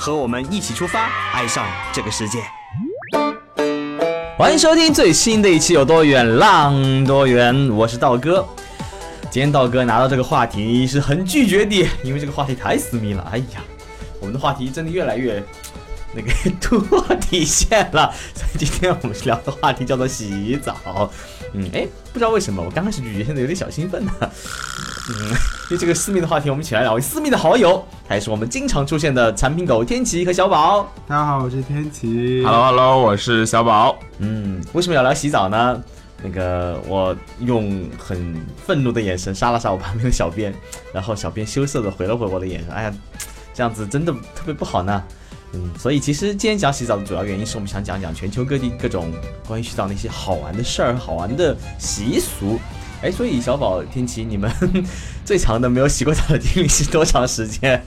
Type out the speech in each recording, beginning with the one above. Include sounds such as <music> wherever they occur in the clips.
和我们一起出发，爱上这个世界。欢迎收听最新的一期《有多远浪多远》，我是道哥。今天道哥拿到这个话题是很拒绝的，因为这个话题太私密了。哎呀，我们的话题真的越来越那个突破底线了。所以今天我们聊的话题叫做洗澡。嗯，哎，不知道为什么我刚开始拒绝，现在有点小兴奋呢。嗯，因为这个私密的话题，我们请来两位私密的好友，他也是我们经常出现的产品狗天琪和小宝。大家好，我是天琪。Hello Hello，我是小宝。嗯，为什么要聊洗澡呢？那个我用很愤怒的眼神杀了杀我旁边的小编，然后小编羞涩的回了回我的眼神。哎呀，这样子真的特别不好呢。嗯，所以其实今天讲洗澡的主要原因是我们想讲讲全球各地各种关于洗澡那些好玩的事儿、好玩的习俗。哎，所以小宝、天琪，你们 <laughs> 最长的没有洗过澡的经历是多长时间？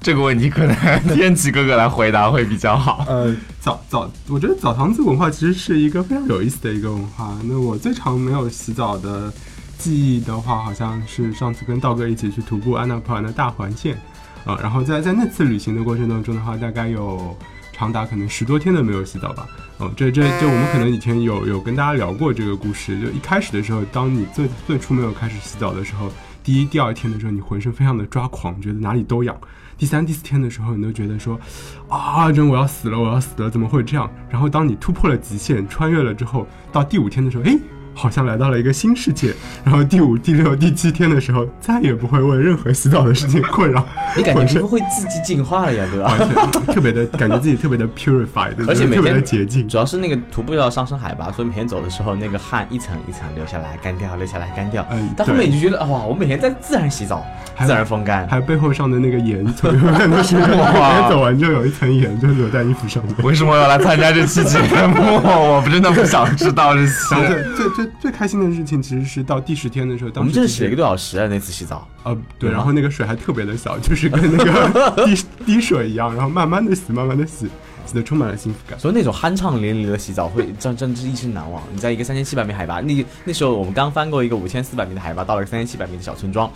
这个问题可能 <laughs> 天琪哥哥来回答会比较好。呃，澡澡，我觉得澡堂子文化其实是一个非常有意思的一个文化。那我最长没有洗澡的记忆的话，好像是上次跟道哥一起去徒步安娜普兰的大环线，啊、然后在在那次旅行的过程当中的话，大概有长达可能十多天都没有洗澡吧。哦，这这就，我们可能以前有有跟大家聊过这个故事。就一开始的时候，当你最最初没有开始洗澡的时候，第一、第二天的时候，你浑身非常的抓狂，觉得哪里都痒。第三、第四天的时候，你都觉得说，啊，真我要死了，我要死了，怎么会这样？然后当你突破了极限，穿越了之后，到第五天的时候，诶，好像来到了一个新世界。然后第五、第六、第七天的时候，再也不会为任何洗澡的事情困扰，你感觉浑身皮肤会自己进化了呀，对吧？完全特别的感觉自己特别的 purified，而且每特别的天洁净。主要是那个徒步要上升海拔，所以每天走的时候，那个汗一层一层流下来，干掉，流下来，干掉。嗯但后面你就觉得哇，我每天在自然洗澡，自然风干。还有背后上的那个盐，从永远都是每天走完就有一层盐就留在衣服上面。为什么要来参加这期节目？我真的不想知道这些。最最最最开心的事情其实是到第十天的时候，我们真的洗了一个多小时啊，那次洗澡。呃，对，然后那个水还特别的小，就是跟那个滴 <laughs> 滴水一样，然后慢慢的洗，慢慢的洗，洗的充满了幸福感。所以那种酣畅淋漓的洗澡会真真是一生难忘。你在一个三千七百米海拔，那那时候我们刚翻过一个五千四百米的海拔，到了三千七百米的小村庄，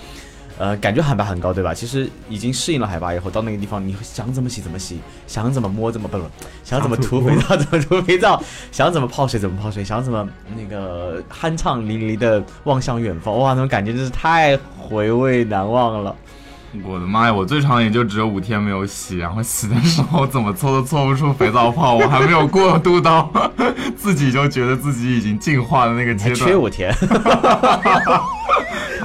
呃，感觉海拔很高，对吧？其实已经适应了海拔以后，到那个地方，你想怎么洗怎么洗，想怎么摸怎么不不，想怎么涂肥皂怎么涂肥皂，想怎么泡水怎么泡水，想怎么那个酣畅淋漓的望向远方，哇，那种感觉真是太回味难忘了。我的妈呀！我最长也就只有五天没有洗，然后洗的时候怎么搓都搓不出肥皂泡，我还没有过渡到 <laughs> 自己就觉得自己已经进化的那个阶段，缺五天，<laughs>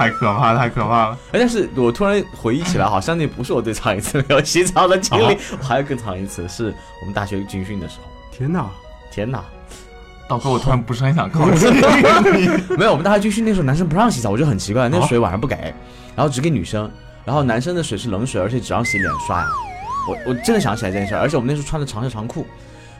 太可怕，太可怕了。哎，但是我突然回忆起来，好像那不是我最长一次没有洗澡的经历，我还有更长一次，是我们大学军训的时候。天哪！天哪，道哥，我突然不是很想靠近你。<laughs> 没有，我们大学军训那时候男生不让洗澡，我就很奇怪，那个水晚上不给，然后只给女生，然后男生的水是冷水，而且只让洗脸刷牙。我我真的想起来这件事，而且我们那时候穿的长袖长裤。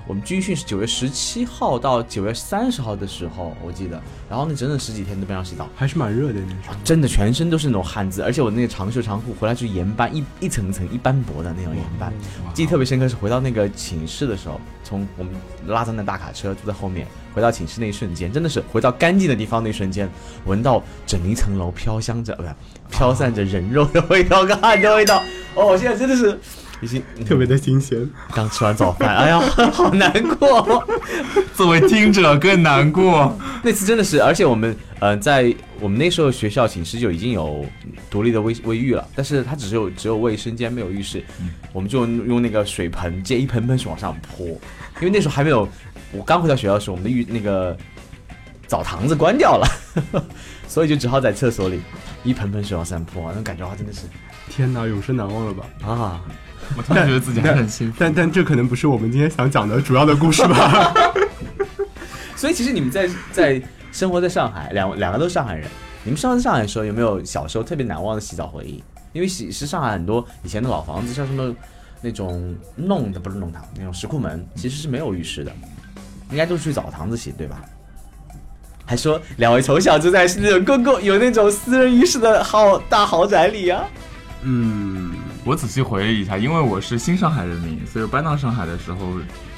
我们军训是九月十七号到九月三十号的时候，我记得，然后那整整十几天都不让洗澡。还是蛮热的那时候。真的全身都是那种汗渍，而且我那个长袖长裤回来就是盐斑，一一层层一斑驳的那种盐斑。记忆特别深刻是回到那个寝室的时候，从我们拉着那大卡车坐在后面，回到寝室那一瞬间，真的是回到干净的地方那一瞬间，闻到整一层楼飘香着，不是飘散着人肉的味道跟汗的味道。哦，我现在真的是已经 <laughs> 特别的新鲜，刚吃完早饭，哎呀，<laughs> 好难过。<laughs> 作为听者更难过。那次真的是，而且我们呃，在我们那时候学校寝室就已经有独立的卫卫浴了，但是它只是有只有卫生间没有浴室，我们就用用那个水盆接一盆盆水往上泼，因为那时候还没有，我刚回到学校的时候，我们的浴那个澡堂子关掉了，所以就只好在厕所里一盆盆水往上泼，那种感觉啊真的是天哪，永生难忘了吧？啊，我突然觉得自己还很幸福。但但这可能不是我们今天想讲的主要的故事吧？<laughs> 所以其实你们在在生活在上海，两两个都是上海人，你们生活在上海的时候有没有小时候特别难忘的洗澡回忆？因为洗是上海很多以前的老房子，像什么那种弄的不是弄堂，那种石库门其实是没有浴室的，应该都是去澡堂子洗，对吧？还说两位从小就在那种公共有那种私人浴室的豪大豪宅里啊。嗯，我仔细回忆一下，因为我是新上海人民，所以搬到上海的时候，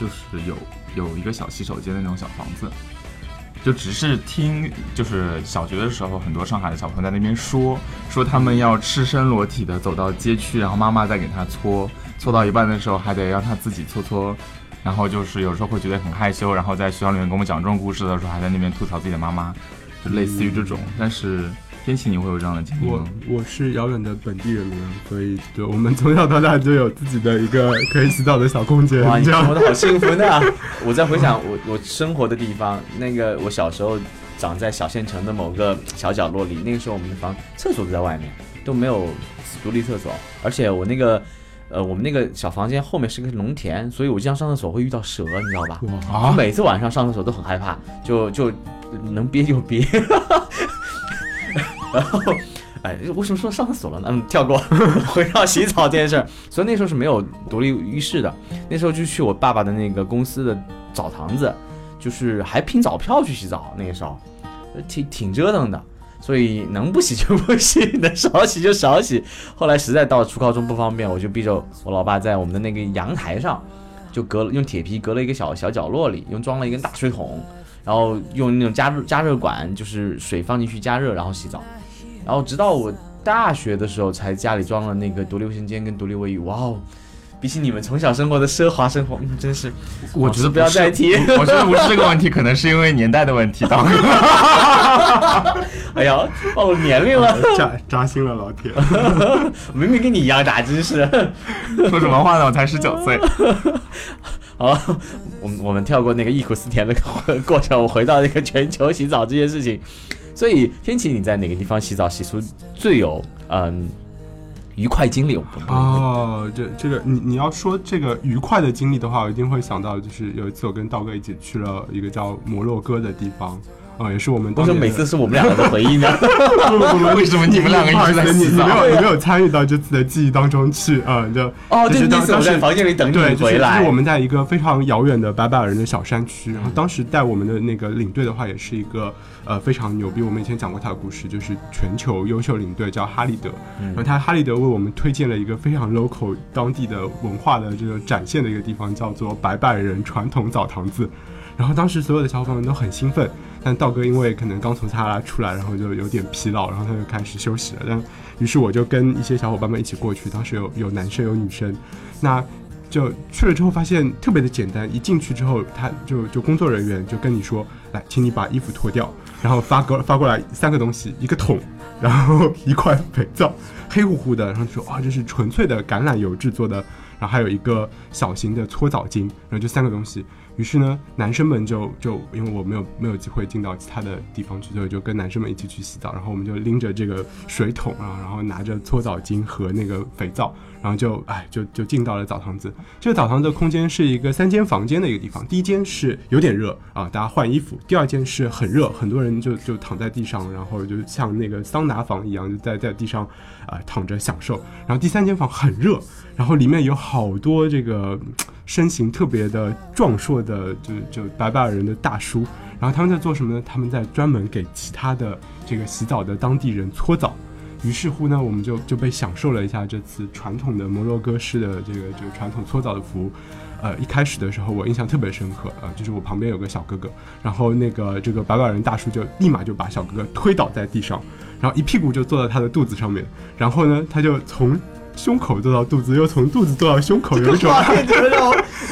就是有有一个小洗手间的那种小房子，就只是听，就是小学的时候，很多上海的小朋友在那边说，说他们要赤身裸体的走到街区，然后妈妈再给他搓，搓到一半的时候还得让他自己搓搓，然后就是有时候会觉得很害羞，然后在学校里面给我们讲这种故事的时候，还在那边吐槽自己的妈妈，就类似于这种。但是天气，你会有这样的经历我吗？我是遥远的本地人，所以对我们从小到大就有自己的一个可以洗澡的小空间哇，，你这样生活的好幸福呢！<laughs> 我在回想我我生活的地方，那个我小时候长在小县城的某个小角落里，那个时候我们的房厕所都在外面，都没有独立厕所，而且我那个呃我们那个小房间后面是个农田，所以我经常上厕所会遇到蛇，你知道吧？我哇，每次晚上上厕所都很害怕，就就能憋就憋，<laughs> 然后。哎，为什么说上厕所了呢？嗯，跳过，<laughs> 回到洗澡这件事儿。所以那时候是没有独立浴室的，那时候就去我爸爸的那个公司的澡堂子，就是还拼澡票去洗澡。那个时候，呃挺挺折腾的，所以能不洗就不洗，能少洗就少洗。后来实在到初高中不方便，我就逼着我老爸在我们的那个阳台上，就隔了用铁皮隔了一个小小角落里，用装了一根大水桶，然后用那种加热加热管，就是水放进去加热，然后洗澡。然后直到我大学的时候，才家里装了那个独立卫生间跟独立卫浴。哇哦，比起你们从小生活的奢华生活，嗯，真是，我觉得不要再提我我觉得不是这个问题，可能是因为年代的问题。导 <laughs> 哎呀，暴露年龄了，扎扎心了，老铁。<laughs> 明明跟你一样大，真是。说什么话呢？我才十九岁。<laughs> 好，我们我们跳过那个忆苦思甜的过过程，我回到那个全球洗澡这件事情。所以，天琪，你在哪个地方洗澡洗出最有嗯愉快经历？哦，这这个你你要说这个愉快的经历的话，我一定会想到，就是有一次我跟道哥一起去了一个叫摩洛哥的地方，啊、也是我们为什每次是我们两个的回忆呢？<laughs> 为什么你们两个一直在你洗澡？你没有你没有参与到这次的记忆当中去啊、就哦，就是当当时在房间里等你回来。就是就是我们在一个非常遥远的白百尔人的小山区，然后当时带我们的那个领队的话，也是一个呃非常牛逼。我们以前讲过他的故事，就是全球优秀领队叫哈利德，然后他哈利德为我们推荐了一个非常 local 当地的文化的这个展现的一个地方，叫做白百尔人传统澡堂子。然后当时所有的小伙伴们都很兴奋，但道哥因为可能刚从撒哈拉出来，然后就有点疲劳，然后他就开始休息了。但于是我就跟一些小伙伴们一起过去，当时有有男生有女生，那就去了之后发现特别的简单，一进去之后，他就就工作人员就跟你说，来，请你把衣服脱掉，然后发过发过来三个东西，一个桶，然后一块肥皂，黑乎乎的，然后说哇，这是纯粹的橄榄油制作的，然后还有一个小型的搓澡巾，然后就三个东西。于是呢，男生们就就因为我没有没有机会进到其他的地方去，所以就跟男生们一起去洗澡，然后我们就拎着这个水桶啊，然后拿着搓澡巾和那个肥皂，然后就哎就就进到了澡堂子。这个澡堂子的空间是一个三间房间的一个地方，第一间是有点热啊，大家换衣服；第二间是很热，很多人就就躺在地上，然后就像那个桑拿房一样，就在在地上啊、躺着享受。然后第三间房很热，然后里面有好多这个身形特别的壮硕的就就白白人的大叔，然后他们在做什么呢？他们在专门给其他的这个洗澡的当地人搓澡。于是乎呢，我们就就被享受了一下这次传统的摩洛哥式的这个这个传统搓澡的服务。呃，一开始的时候我印象特别深刻，呃，就是我旁边有个小哥哥，然后那个这个白白人大叔就立马就把小哥哥推倒在地上，然后一屁股就坐到他的肚子上面，然后呢，他就从胸口坐到肚子，又从肚子坐到胸口 <laughs> <laughs> 有一种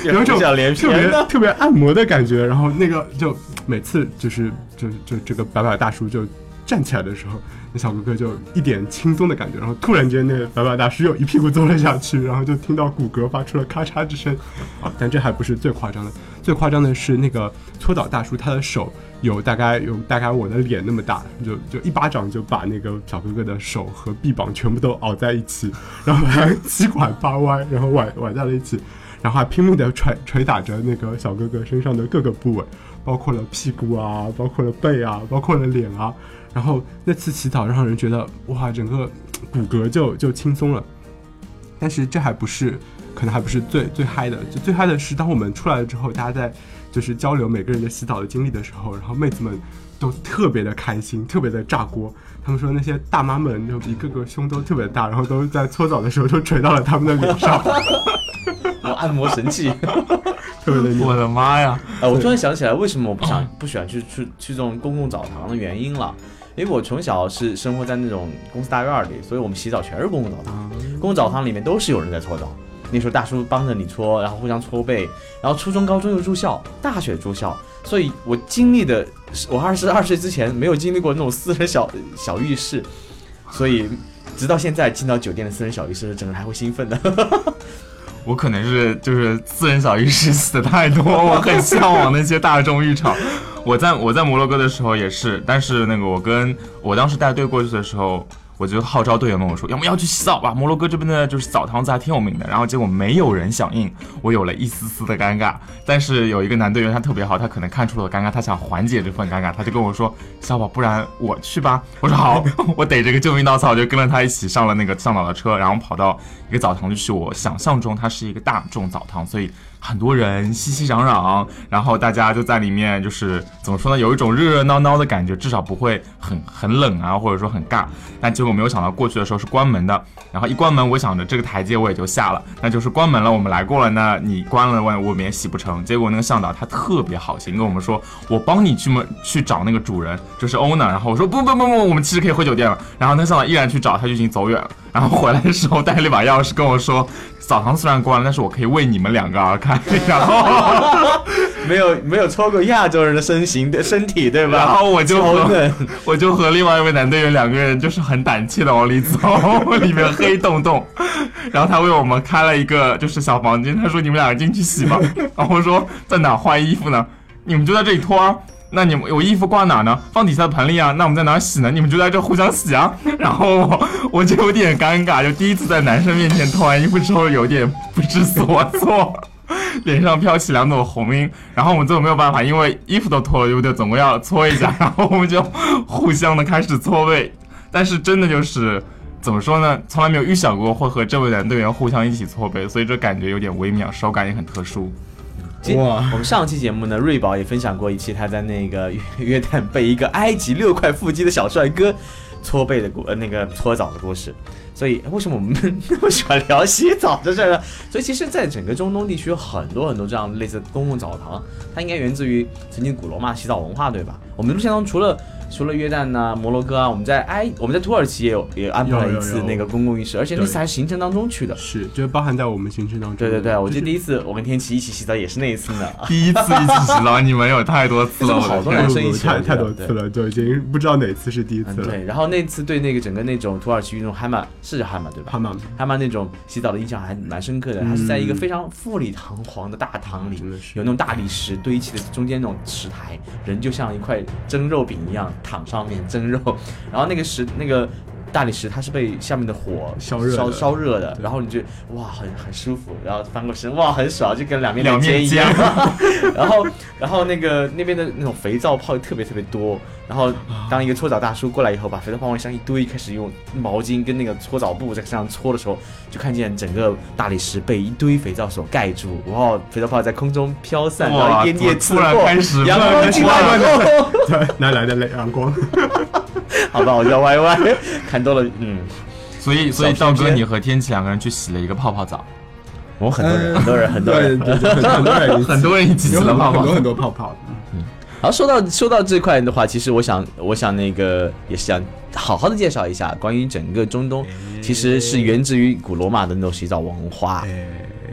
有一种特别。特别按摩的感觉。然后那个就每次就是就就这个白发大叔就站起来的时候，那小哥哥就一点轻松的感觉，然后突然间那个白发大叔又一屁股坐了下去，然后就听到骨骼发出了咔嚓之声。啊，但这还不是最夸张的，最夸张的是那个搓澡大叔他的手。有大概有大概我的脸那么大，就就一巴掌就把那个小哥哥的手和臂膀全部都熬在一起，然后还七拐八歪，然后崴崴在了一起，然后还拼命的捶捶打着那个小哥哥身上的各个部位，包括了屁股啊，包括了背啊，包括了脸啊。然后那次洗澡让人觉得哇，整个骨骼就就轻松了。但是这还不是可可能还不是最最嗨的，就最嗨的是当我们出来了之后，大家在就是交流每个人的洗澡的经历的时候，然后妹子们都特别的开心，特别的炸锅。他们说那些大妈们就一个个胸都特别大，然后都在搓澡的时候都垂到了他们的脸上，<laughs> 我按摩神器。特别的牛。我的妈呀！呃，我突然想起来，为什么我不想不喜欢去去去这种公共澡堂的原因了。因为我从小是生活在那种公司大院里，所以我们洗澡全是公共澡堂。公共澡堂里面都是有人在搓澡，那时候大叔帮着你搓，然后互相搓背。然后初中、高中又住校，大学住校，所以我经历的，我二十二岁之前没有经历过那种私人小小浴室，所以直到现在进到酒店的私人小浴室，整个人还会兴奋的。<laughs> 我可能是就是私人小浴室死的太多，我很向往那些大众浴场。我在我在摩洛哥的时候也是，但是那个我跟我当时带队过去的时候，我就号召队员们我说，要么要去洗澡吧，摩洛哥这边的就是澡堂子还挺有名的。然后结果没有人响应，我有了一丝丝的尴尬。但是有一个男队员他特别好，他可能看出了我尴尬，他想缓解这份尴尬，他就跟我说，小宝，不然我去吧。<laughs> 我说好，我逮着个救命稻草就跟了他一起上了那个上澡的车，然后跑到一个澡堂，就是我想象中它是一个大众澡堂，所以。很多人熙熙攘攘，然后大家就在里面，就是怎么说呢，有一种热热闹闹的感觉，至少不会很很冷啊，或者说很尬。但结果没有想到过去的时候是关门的，然后一关门，我想着这个台阶我也就下了，那就是关门了，我们来过了，那你关了，我我们也洗不成。结果那个向导他特别好心跟我们说，我帮你去门去找那个主人，就是 owner。然后我说不不不不，我们其实可以回酒店了。然后那向导依然去找，他就已经走远了。然后回来的时候带了一把钥匙跟我说。澡堂虽然关了，但是我可以为你们两个而开。然后 <laughs> 没有没有错过亚洲人的身形的身体，对吧？然后我就和 <laughs> 我就和另外一位男队员两个人就是很胆怯的往里走，<laughs> 里面黑洞洞。然后他为我们开了一个就是小房间，他说你们两个进去洗吧。然后我说在哪换衣服呢？你们就在这里脱啊。那你们我衣服挂哪呢？放底下的盆里啊。那我们在哪洗呢？你们就在这互相洗啊。然后我就有点尴尬，就第一次在男生面前脱完 <laughs> 衣服之后，有点不知所措，脸上飘起两朵红晕。然后我们最后没有办法，因为衣服都脱了，对不对？总归要搓一下。然后我们就互相的开始搓背。但是真的就是怎么说呢？从来没有预想过会和这位男队员互相一起搓背，所以这感觉有点微妙，手感也很特殊。哇！我们上期节目呢，瑞宝也分享过一期他在那个约 <laughs> 约旦被一个埃及六块腹肌的小帅哥搓背的故呃那个搓澡的故事。所以为什么我们 <laughs> 那么喜欢聊洗澡的事呢？所以其实，在整个中东地区有很多很多这样类似公共澡堂，它应该源自于曾经古罗马洗澡文化，对吧？我们的路线中除了除了约旦呐、摩洛哥啊，我们在埃我们在土耳其也有也安排了一次那个公共浴室，而且那次还是行程当中去的，是就包含在我们行程当中。对对对，我记得第一次我跟天琪一起洗澡也是那一次呢。第一次一起洗澡，你们有太多次了，好多男生一起太太多次了，就已经不知道哪次是第一次了。对，然后那次对那个整个那种土耳其那种海马是叫海马对吧？海马海马那种洗澡的印象还蛮深刻的，它是在一个非常富丽堂皇的大堂里，有那种大理石堆砌的中间那种石台，人就像一块蒸肉饼一样躺上面蒸。肉，然后那个石那个大理石，它是被下面的火烧热烧烧热的，然后你就哇很很舒服，然后翻过身哇很爽，就跟两面两面一样。然后然后那个那边的那种肥皂泡特别特别多，然后当一个搓澡大叔过来以后，把肥皂泡往上一堆，开始用毛巾跟那个搓澡布在身上搓的时候，就看见整个大理石被一堆肥皂所盖住，哇，肥皂泡在空中飘散，然后烟叶刺破，阳光进来后，对，哪来的阳光？<laughs> 好吧，我叫歪歪，看多了，嗯，所以所以道哥，你和天启两个人去洗了一个泡泡澡，我很多人，很多人，很多人，很多人，很多人一起洗了泡泡，很多很多泡泡。嗯，好，说到说到这块的话，其实我想，我想那个也是想好好的介绍一下关于整个中东，其实是源自于古罗马的那种洗澡文化。哎，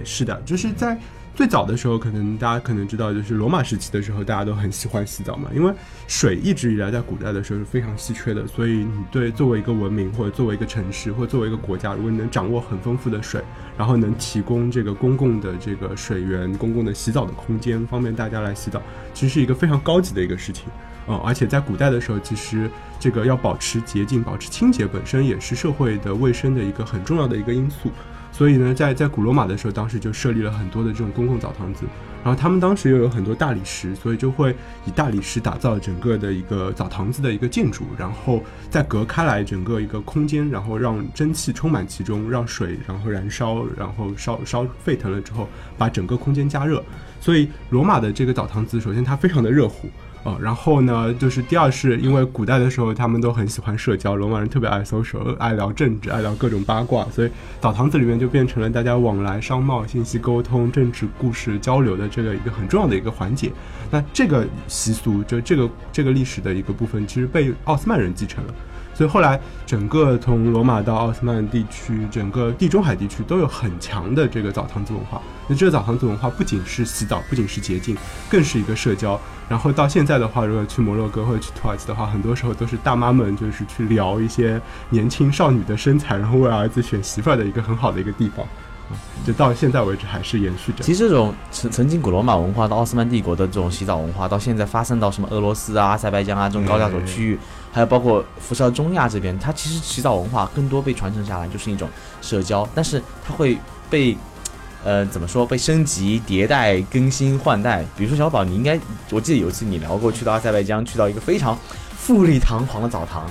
是的，就是在。最早的时候，可能大家可能知道，就是罗马时期的时候，大家都很喜欢洗澡嘛，因为水一直以来在古代的时候是非常稀缺的，所以你对作为一个文明或者作为一个城市或者作为一个国家，如果你能掌握很丰富的水，然后能提供这个公共的这个水源、公共的洗澡的空间，方便大家来洗澡，其实是一个非常高级的一个事情。嗯，而且在古代的时候，其实这个要保持洁净、保持清洁，本身也是社会的卫生的一个很重要的一个因素。所以呢，在在古罗马的时候，当时就设立了很多的这种公共澡堂子。然后他们当时又有很多大理石，所以就会以大理石打造整个的一个澡堂子的一个建筑，然后再隔开来整个一个空间，然后让蒸汽充满其中，让水然后燃烧，然后烧烧沸腾了之后，把整个空间加热。所以罗马的这个澡堂子，首先它非常的热乎。呃，然后呢，就是第二是因为古代的时候他们都很喜欢社交，罗马人特别爱 social，爱聊政治，爱聊各种八卦，所以澡堂子里面就变成了大家往来商贸、信息沟通、政治故事交流的这个一个很重要的一个环节。那这个习俗，就这个这个历史的一个部分，其实被奥斯曼人继承了。所以后来，整个从罗马到奥斯曼地区，整个地中海地区都有很强的这个澡堂子文化。那这个澡堂子文化不仅是洗澡，不仅是洁净，更是一个社交。然后到现在的话，如果去摩洛哥或者去土耳其的话，很多时候都是大妈们就是去聊一些年轻少女的身材，然后为儿子选媳妇儿的一个很好的一个地方。就到现在为止还是延续着。其实这种曾曾经古罗马文化到奥斯曼帝国的这种洗澡文化，到现在发生到什么俄罗斯啊、阿塞拜疆啊这种高加索区域，还有包括辐射中亚这边，它其实洗澡文化更多被传承下来就是一种社交，但是它会被，呃，怎么说被升级、迭代、更新换代。比如说小宝，你应该我记得有一次你聊过，去到阿塞拜疆，去到一个非常富丽堂皇的澡堂。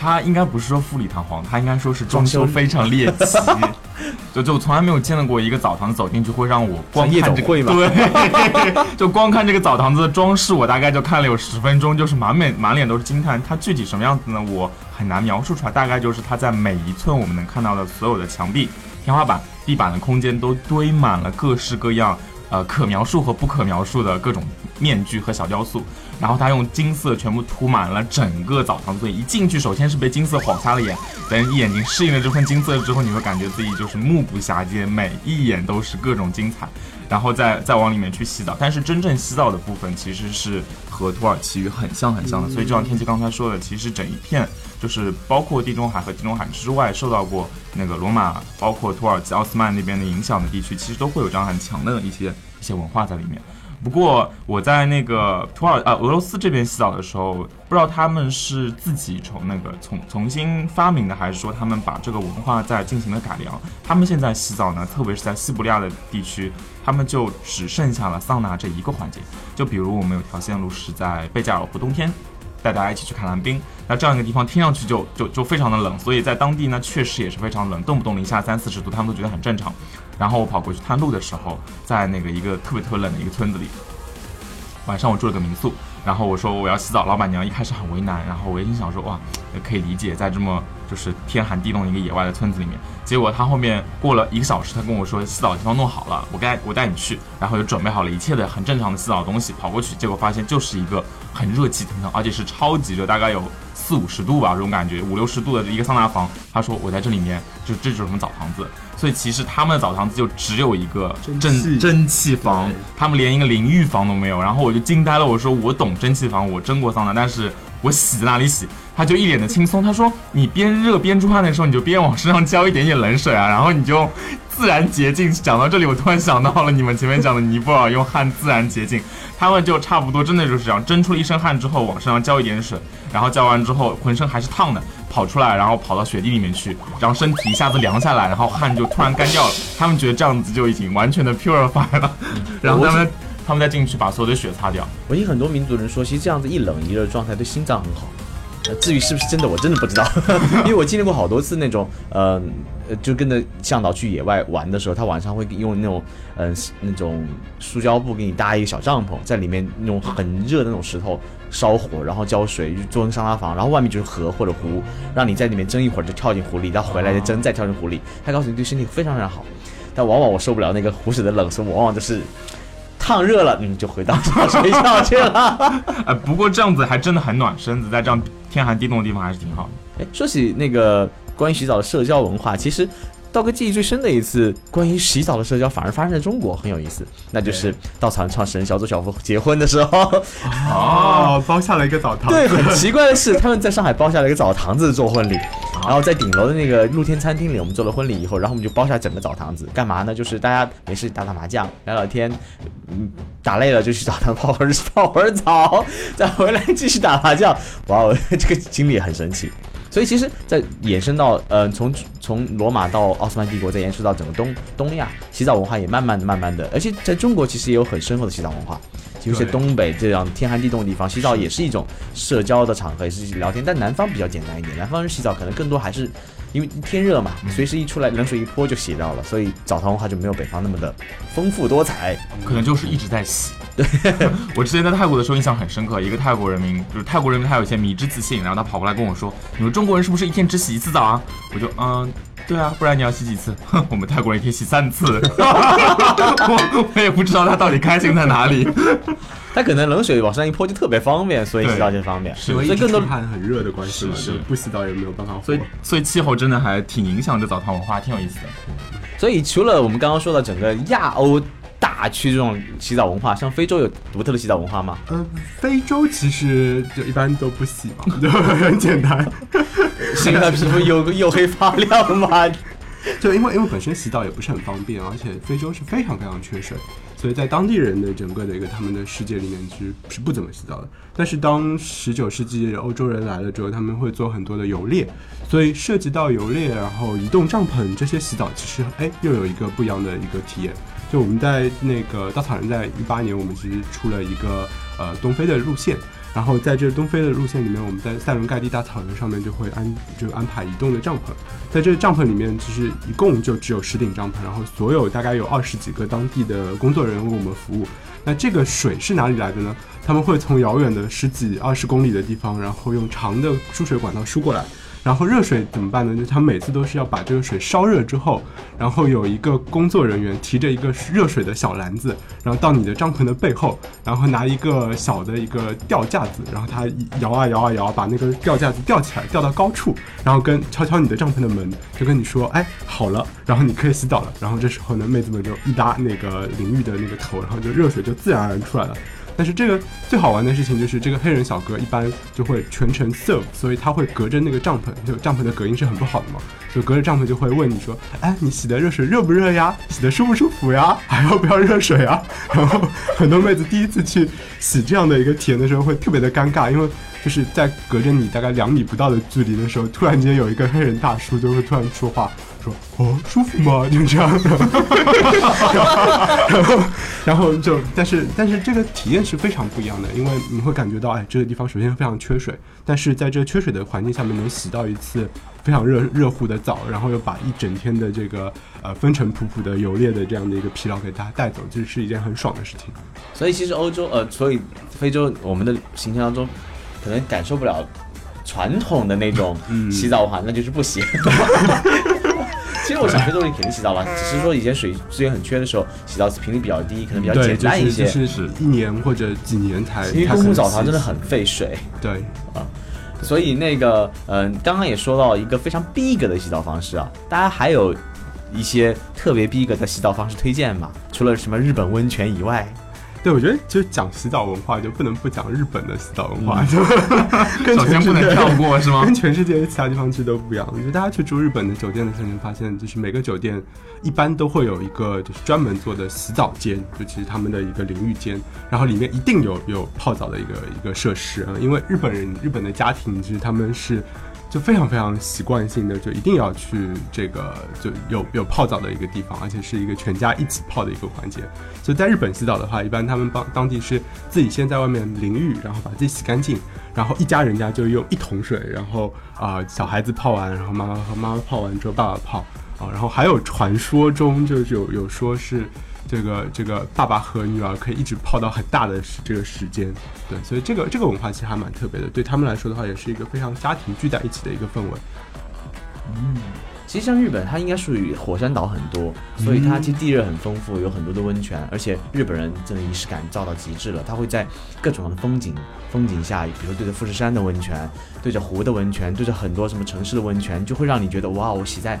他应该不是说富丽堂皇，他应该说是装修非常猎奇。<laughs> 就就从来没有见到过一个澡堂走进去会让我光看这个对，<laughs> 就光看这个澡堂子的装饰，我大概就看了有十分钟，就是满脸满脸都是惊叹。它具体什么样子呢？我很难描述出来。大概就是它在每一寸我们能看到的所有的墙壁、天花板、地板的空间都堆满了各式各样。呃，可描述和不可描述的各种面具和小雕塑，然后他用金色全部涂满了整个澡堂，所以一进去，首先是被金色晃瞎了眼，等眼睛适应了这份金色之后，你会感觉自己就是目不暇接，每一眼都是各种精彩，然后再再往里面去洗澡。但是真正洗澡的部分其实是和土耳其语很像很像的，所以就像天气刚才说的，其实整一片。就是包括地中海和地中海之外受到过那个罗马、包括土耳其、奥斯曼那边的影响的地区，其实都会有这样很强的一些一些文化在里面。不过我在那个土耳呃俄罗斯这边洗澡的时候，不知道他们是自己从那个重重新发明的，还是说他们把这个文化在进行了改良。他们现在洗澡呢，特别是在西伯利亚的地区，他们就只剩下了桑拿这一个环节。就比如我们有条线路是在贝加尔湖，冬天。带大家一起去看蓝冰，那这样一个地方听上去就就就非常的冷，所以在当地呢确实也是非常冷，动不动零下三四十度，他们都觉得很正常。然后我跑过去探路的时候，在那个一个特别特别冷的一个村子里，晚上我住了个民宿，然后我说我要洗澡，老板娘一开始很为难，然后我一心想说哇，可以理解，在这么就是天寒地冻一个野外的村子里面，结果他后面过了一个小时，他跟我说洗澡的地方弄好了，我该我带你去，然后就准备好了一切的很正常的洗澡东西，跑过去，结果发现就是一个。很热气腾腾，而且是超级热，大概有四五十度吧，这种感觉，五六十度的一个桑拿房。他说我在这里面，就这就是什么澡堂子。所以其实他们的澡堂子就只有一个蒸蒸汽房，他们连一个淋浴房都没有。然后我就惊呆了，我说我懂蒸汽房，我蒸过桑拿，但是我洗在哪里洗？他就一脸的轻松，他说你边热边出汗的时候，你就边往身上浇一点点冷水啊，然后你就自然洁净。讲到这里，我突然想到了你们前面讲的尼泊尔用汗自然洁净，他们就差不多真的就是这样，蒸出了一身汗之后，往身上浇一点水，然后浇完之后浑身还是烫的，跑出来，然后跑到雪地里面去，然后身体一下子凉下来，然后汗就突然干掉了。他们觉得这样子就已经完全的 purify 了，然后他们他们再进去把所有的血擦掉。我听很多民族人说，其实这样子一冷一热的状态对心脏很好。至于是不是真的，我真的不知道，<laughs> 因为我经历过好多次那种，呃，就跟着向导去野外玩的时候，他晚上会用那种，嗯，那种塑胶布给你搭一个小帐篷，在里面那种很热的那种石头烧火，然后浇水，就做成桑拿房，然后外面就是河或者湖，让你在里面蒸一会儿就跳进湖里，然后回来再蒸，再跳进湖里，他告诉你对身体非常非常好，但往往我受不了那个湖水的冷，所以我往往就是。烫热了，嗯，就回到睡觉去了。呃，<laughs> 不过这样子还真的很暖身子，在这样天寒地冻的地方还是挺好的。哎，说起那个关于洗澡的社交文化，其实。道哥记忆最深的一次关于洗澡的社交，反而发生在中国，很有意思。那就是稻草人创始人小左小夫结婚的时候，<laughs> 哦，包下了一个澡堂。对，很奇怪的是，他们在上海包下了一个澡堂子做婚礼，然后在顶楼的那个露天餐厅里，我们做了婚礼以后，然后我们就包下整个澡堂子，干嘛呢？就是大家没事打打麻将、聊聊天，嗯，打累了就去澡堂泡会儿 <laughs> 泡会儿澡，再回来继续打麻将。哇，哦，这个经历很神奇。所以其实，在延伸到呃，从从罗马到奥斯曼帝国，再延伸到整个东东亚，洗澡文化也慢慢的、慢慢的，而且在中国其实也有很深厚的洗澡文化。尤其东北这样天寒地冻的地方，洗澡也是一种社交的场合，也是聊天。但南方比较简单一点，南方人洗澡可能更多还是因为天热嘛，随时一出来冷水一泼就洗掉了，所以澡堂文化就没有北方那么的丰富多彩。可能就是一直在洗。对，<laughs> 我之前在泰国的时候印象很深刻，一个泰国人民，就是泰国人民他有一些迷之自信，然后他跑过来跟我说：“你们中国人是不是一天只洗一次澡啊？”我就嗯，对啊，不然你要洗几次？哼，<laughs> 我们泰国人一天洗三次。我我也不知道他到底开心在哪里。<laughs> 他可能冷水往上一泼就特别方便，所以洗澡就方便。是因为一直所以更多出汗很热的关系嘛，就不洗澡也没有办法。所以所以气候真的还挺影响这澡堂文化，挺有意思的。所以除了我们刚刚说的整个亚欧大区这种洗澡文化，像非洲有独特的洗澡文化吗？呃，非洲其实就一般都不洗嘛，就很简单。是因为他皮肤黝黝黑发亮吗？<laughs> 就因为因为本身洗澡也不是很方便，而且非洲是非常非常缺水，所以在当地人的整个的一个他们的世界里面是是不怎么洗澡的。但是当十九世纪欧洲人来了之后，他们会做很多的游猎，所以涉及到游猎，然后移动帐篷这些洗澡，其实哎又有一个不一样的一个体验。就我们在那个稻草人在一八年，我们其实出了一个呃东非的路线。然后在这东非的路线里面，我们在塞伦盖蒂大草原上面就会安就安排移动的帐篷，在这个帐篷里面，其实一共就只有十顶帐篷，然后所有大概有二十几个当地的工作人员为我们服务。那这个水是哪里来的呢？他们会从遥远的十几二十公里的地方，然后用长的输水管道输过来。然后热水怎么办呢？就他每次都是要把这个水烧热之后，然后有一个工作人员提着一个热水的小篮子，然后到你的帐篷的背后，然后拿一个小的一个吊架子，然后他摇啊摇啊摇，把那个吊架子吊起来，吊到高处，然后跟敲敲你的帐篷的门，就跟你说，哎，好了，然后你可以洗澡了。然后这时候呢，妹子们就一拉那个淋浴的那个头，然后就热水就自然而然出来了。但是这个最好玩的事情就是，这个黑人小哥一般就会全程 serve，所以他会隔着那个帐篷，就帐篷的隔音是很不好的嘛，就隔着帐篷就会问你说，哎，你洗的热水热不热呀？洗的舒不舒服呀？<laughs> 还要不要热水啊？<laughs> 然后很多妹子第一次去洗这样的一个体验的时候，会特别的尴尬，因为就是在隔着你大概两米不到的距离的时候，突然间有一个黑人大叔就会突然说话，说哦舒服吗？<laughs> 就这样的，<laughs> 然后然后就但是但是这个体验是非常不一样的，因为你会感觉到哎这个地方首先非常缺水，但是在这缺水的环境下面能洗到一次非常热热乎的澡，然后又把一整天的这个呃风尘仆仆的游猎的这样的一个疲劳给大家带走，这是一件很爽的事情。所以其实欧洲呃，所以非洲我们的行程当中，可能感受不了传统的那种嗯洗澡文化，那就是不洗。<laughs> 其实我想非洲人肯定洗澡了，只是说以前水资源很缺的时候，洗澡频率比较低，可能比较，简单一些。就是就是一年或者几年才。因为公共澡堂真的很费水，对啊，所以那个嗯、刚刚也说到一个非常逼格的洗澡方式啊，大家还有一些特别逼格的洗澡方式推荐嘛？除了什么日本温泉以外，对，我觉得就讲洗澡文化，就不能不讲日本的洗澡文化，就 <laughs> 跟首先不能全世界跳过是吗跟？全世界其他地方其实都不一样。我觉得大家去住日本的酒店的时候，你会发现就是每个酒店一般都会有一个就是专门做的洗澡间，就其实他们的一个淋浴间，然后里面一定有有泡澡的一个一个设施啊。因为日本人日本的家庭其实他们是。就非常非常习惯性的，就一定要去这个就有有泡澡的一个地方，而且是一个全家一起泡的一个环节。所以在日本洗澡的话，一般他们帮当地是自己先在外面淋浴，然后把自己洗干净，然后一家人家就用一桶水，然后啊、小孩子泡完，然后妈妈和妈妈泡完之后爸爸泡啊，然后还有传说中就是有有说是这个这个爸爸和女儿可以一直泡到很大的这个时间，对，所以这个这个文化其实还蛮特别的，对他们来说的话，也是一个非常家庭聚在一起的一个氛围。嗯其实像日本，它应该属于火山岛很多，所以它其实地热很丰富，有很多的温泉，而且日本人真的仪式感造到极致了。他会在各种的风景风景下，比如对着富士山的温泉，对着湖的温泉，对着很多什么城市的温泉，就会让你觉得哇，我洗在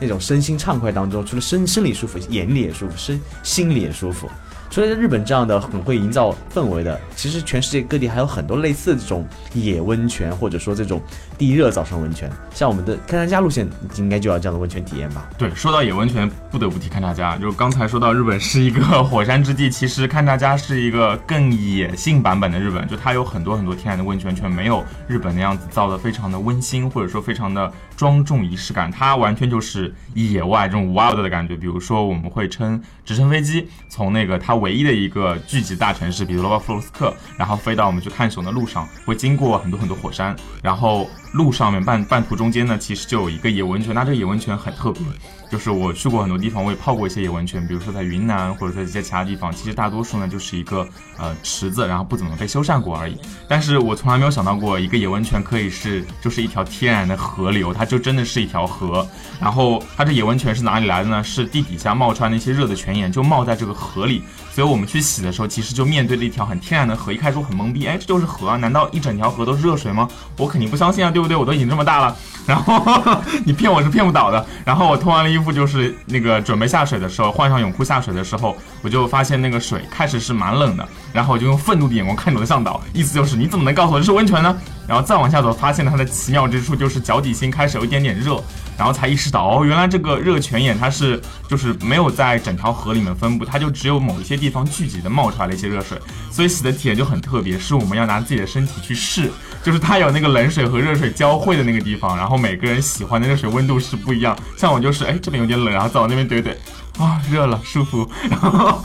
那种身心畅快当中，除了身生理舒服，眼里也舒服，身心里也舒服。除了日本这样的很会营造氛围的，其实全世界各地还有很多类似的这种野温泉，或者说这种地热造上温泉。像我们的勘察家路线，应该就要这样的温泉体验吧？对，说到野温泉，不得不提勘察家。就刚才说到日本是一个火山之地，其实勘察家是一个更野性版本的日本，就它有很多很多天然的温泉，却没有日本那样子造的非常的温馨，或者说非常的庄重仪式感。它完全就是野外这种 wild 的感觉。比如说，我们会乘直升飞机从那个它唯一的一个聚集大城市，比如罗巴弗罗斯克，然后飞到我们去看熊的路上，会经过很多很多火山，然后路上面半半途中间呢，其实就有一个野温泉。那这个野温泉很特别，就是我去过很多地方，我也泡过一些野温泉，比如说在云南或者在一些其他地方，其实大多数呢就是一个呃池子，然后不怎么被修缮过而已。但是我从来没有想到过一个野温泉可以是就是一条天然的河流，它就真的是一条河。然后它这野温泉是哪里来的呢？是地底下冒出来那些热的泉眼，就冒在这个河里。所以我们去洗的时候，其实就面对了一条很天然的河。一开始我很懵逼，哎，这就是河啊？难道一整条河都是热水吗？我肯定不相信啊，对不对？我都已经这么大了，然后 <laughs> 你骗我是骗不倒的。然后我脱完了衣服，就是那个准备下水的时候，换上泳裤下水的时候，我就发现那个水开始是蛮冷的，然后我就用愤怒的眼光看着我的向导，意思就是你怎么能告诉我这是温泉呢？然后再往下走，发现它的奇妙之处，就是脚底心开始有一点点热。然后才意识到哦，原来这个热泉眼它是就是没有在整条河里面分布，它就只有某一些地方聚集的冒出来了一些热水，所以洗的体验就很特别。是我们要拿自己的身体去试，就是它有那个冷水和热水交汇的那个地方，然后每个人喜欢的热水温度是不一样。像我就是哎这边有点冷，然后再往那边怼怼。啊，热了，舒服。然后，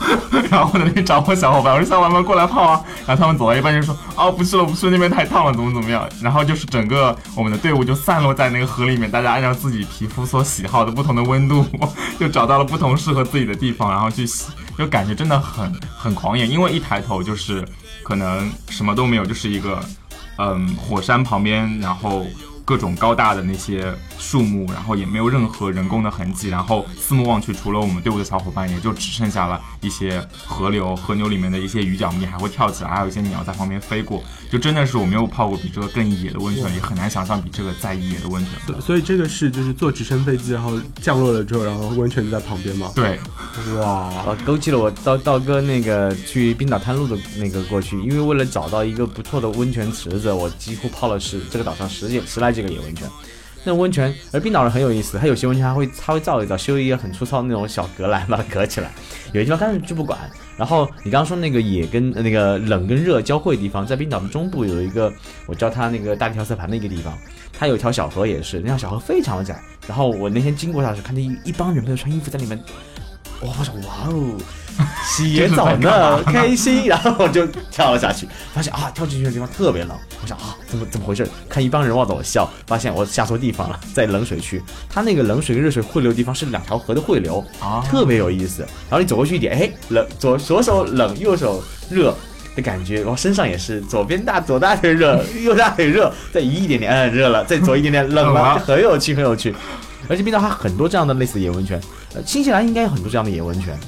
然后我在那边找我小伙伴，我说小伙伴们过来泡啊。然后他们走到一半就说，哦，不是了，不是那边太烫了，怎么怎么样。然后就是整个我们的队伍就散落在那个河里面，大家按照自己皮肤所喜好的不同的温度，就找到了不同适合自己的地方，然后去洗，就感觉真的很很狂野。因为一抬头就是可能什么都没有，就是一个嗯火山旁边，然后。各种高大的那些树木，然后也没有任何人工的痕迹，然后四目望去，除了我们队伍的小伙伴，也就只剩下了一些河流、河流里面的一些鱼角你还会跳起来，还有一些鸟在旁边飞过，就真的是我没有泡过比这个更野的温泉，也很难想象比这个再野的温泉。所以这个是就是坐直升飞机，然后降落了之后，然后温泉就在旁边吗？对，哇，勾起了我道道哥那个去冰岛探路的那个过去，因为为了找到一个不错的温泉池子，我几乎泡了十这个岛上十几十来。这个野温泉，那温泉，而冰岛人很有意思，他有些温泉还会他会造一造，修一个很粗糙的那种小隔栏把它隔起来。有些地方干脆就不管。然后你刚刚说那个野跟那个冷跟热交汇的地方，在冰岛的中部有一个，我叫它那个大地调色盘的一个地方，它有一条小河也是，那条小河非常的窄。然后我那天经过它时，看见一一帮人没有穿衣服在里面，哇，我说哇哦。洗野澡呢，开心，然后我就跳了下去，发现啊，跳进去的地方特别冷。我想啊，怎么怎么回事？看一帮人望着我笑，发现我下错地方了，在冷水区。它那个冷水跟热水汇流的地方是两条河的汇流啊，特别有意思。然后你走过去一点，哎，冷，左左手冷，右手热的感觉。然后身上也是，左边大左大腿热，右大腿热，再移一点点，嗯，热了，再左一点点，冷了，很有趣，很有趣。而且冰岛它很多这样的类似野温泉，呃，新西兰应该有很多这样的野温泉。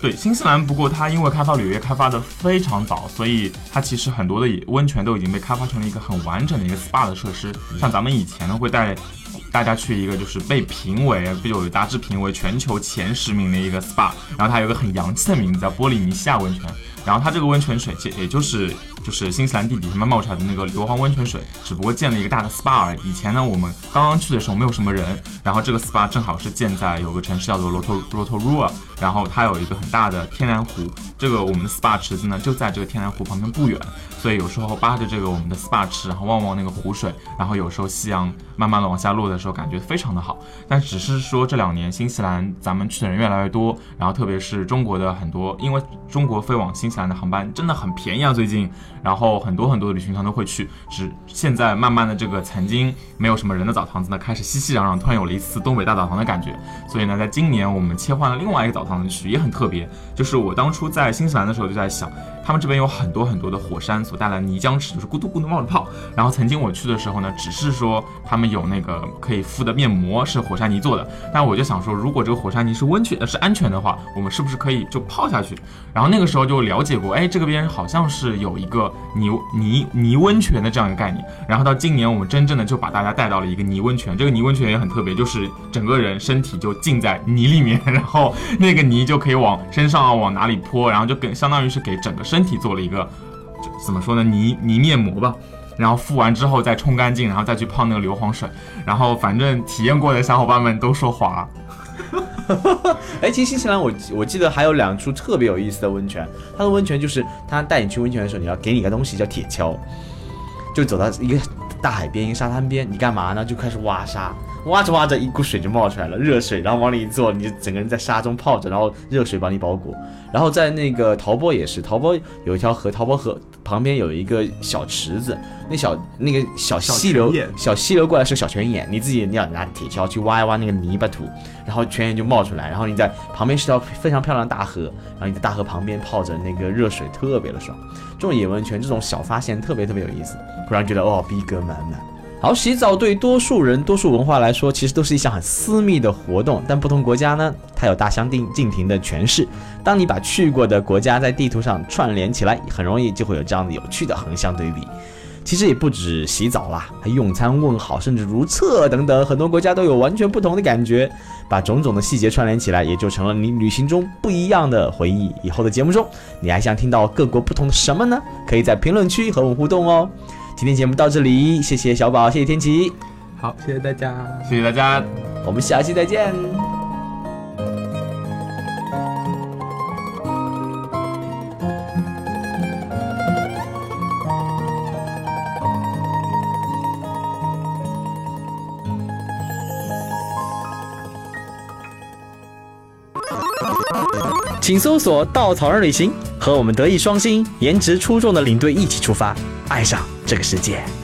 对新西兰，不过它因为开发旅游业开发的非常早，所以它其实很多的温泉都已经被开发成了一个很完整的一个 SPA 的设施。像咱们以前呢，会带大家去一个就是被评为，被有杂志评为全球前十名的一个 SPA，然后它有个很洋气的名字叫波利尼西亚温泉。然后它这个温泉水，也也就是就是新西兰地底下面冒出来的那个硫磺温泉水，只不过建了一个大的 SPA 而已。以前呢，我们刚刚去的时候没有什么人，然后这个 SPA 正好是建在有个城市叫做罗托罗托鲁 a 然后它有一个很大的天然湖，这个我们的 SPA 池子呢就在这个天然湖旁边不远，所以有时候扒着这个我们的 SPA 池，然后望望那个湖水，然后有时候夕阳慢慢的往下落的时候，感觉非常的好。但只是说这两年新西兰咱们去的人越来越多，然后特别是中国的很多，因为中国飞往新西兰的航班真的很便宜啊，最近，然后很多很多的旅行团都会去。只现在慢慢的这个曾经没有什么人的澡堂子呢，开始熙熙攘攘，突然有了一次东北大澡堂的感觉。所以呢，在今年我们切换了另外一个澡堂去，也很特别。就是我当初在新西兰的时候就在想，他们这边有很多很多的火山所带来的泥浆池，就是咕嘟咕嘟冒着泡。然后曾经我去的时候呢，只是说他们有那个可以敷的面膜是火山泥做的，但我就想说，如果这个火山泥是温泉呃是安全的话，我们是不是可以就泡下去？然后那个时候就了解过，哎，这个边好像是有一个泥泥泥温泉的这样一个概念。然后到今年，我们真正的就把大家带到了一个泥温泉。这个泥温泉也很特别，就是整个人身体就浸在泥里面，然后那个泥就可以往身上啊往哪里泼，然后就给相当于是给整个身身体做了一个怎么说呢泥泥面膜吧。然后敷完之后再冲干净，然后再去泡那个硫磺水。然后反正体验过的小伙伴们都说滑。<laughs> 哎，其实新西兰我我记得还有两处特别有意思的温泉，它的温泉就是他带你去温泉的时候，你要给你一个东西叫铁锹，就走到一个大海边、一个沙滩边，你干嘛呢？就开始挖沙，挖着挖着一股水就冒出来了，热水，然后往里一坐，你就整个人在沙中泡着，然后热水把你包裹。然后在那个陶波也是，陶波有一条河，陶波河旁边有一个小池子，那小那个小溪流小溪流过来是小泉眼，你自己你要拿铁锹去挖一挖那个泥巴土，然后泉眼就冒出来，然后你在旁边是条非常漂亮的大河，然后你在大河旁边泡着那个热水，特别的爽。这种野温泉这种小发现特别特别有意思，会让人觉得哦逼格满满。好，洗澡对多数人、多数文化来说，其实都是一项很私密的活动，但不同国家呢，它有大相径径庭的诠释。当你把去过的国家在地图上串联起来，很容易就会有这样的有趣的横向对比。其实也不止洗澡啦，还用餐、问好，甚至如厕等等，很多国家都有完全不同的感觉。把种种的细节串联起来，也就成了你旅行中不一样的回忆。以后的节目中，你还想听到各国不同的什么呢？可以在评论区和我互动哦。今天节目到这里，谢谢小宝，谢谢天琪，好，谢谢大家。谢谢大家。我们下期再见。请搜索“稻草人旅行”，和我们德艺双馨、颜值出众的领队一起出发，爱上这个世界。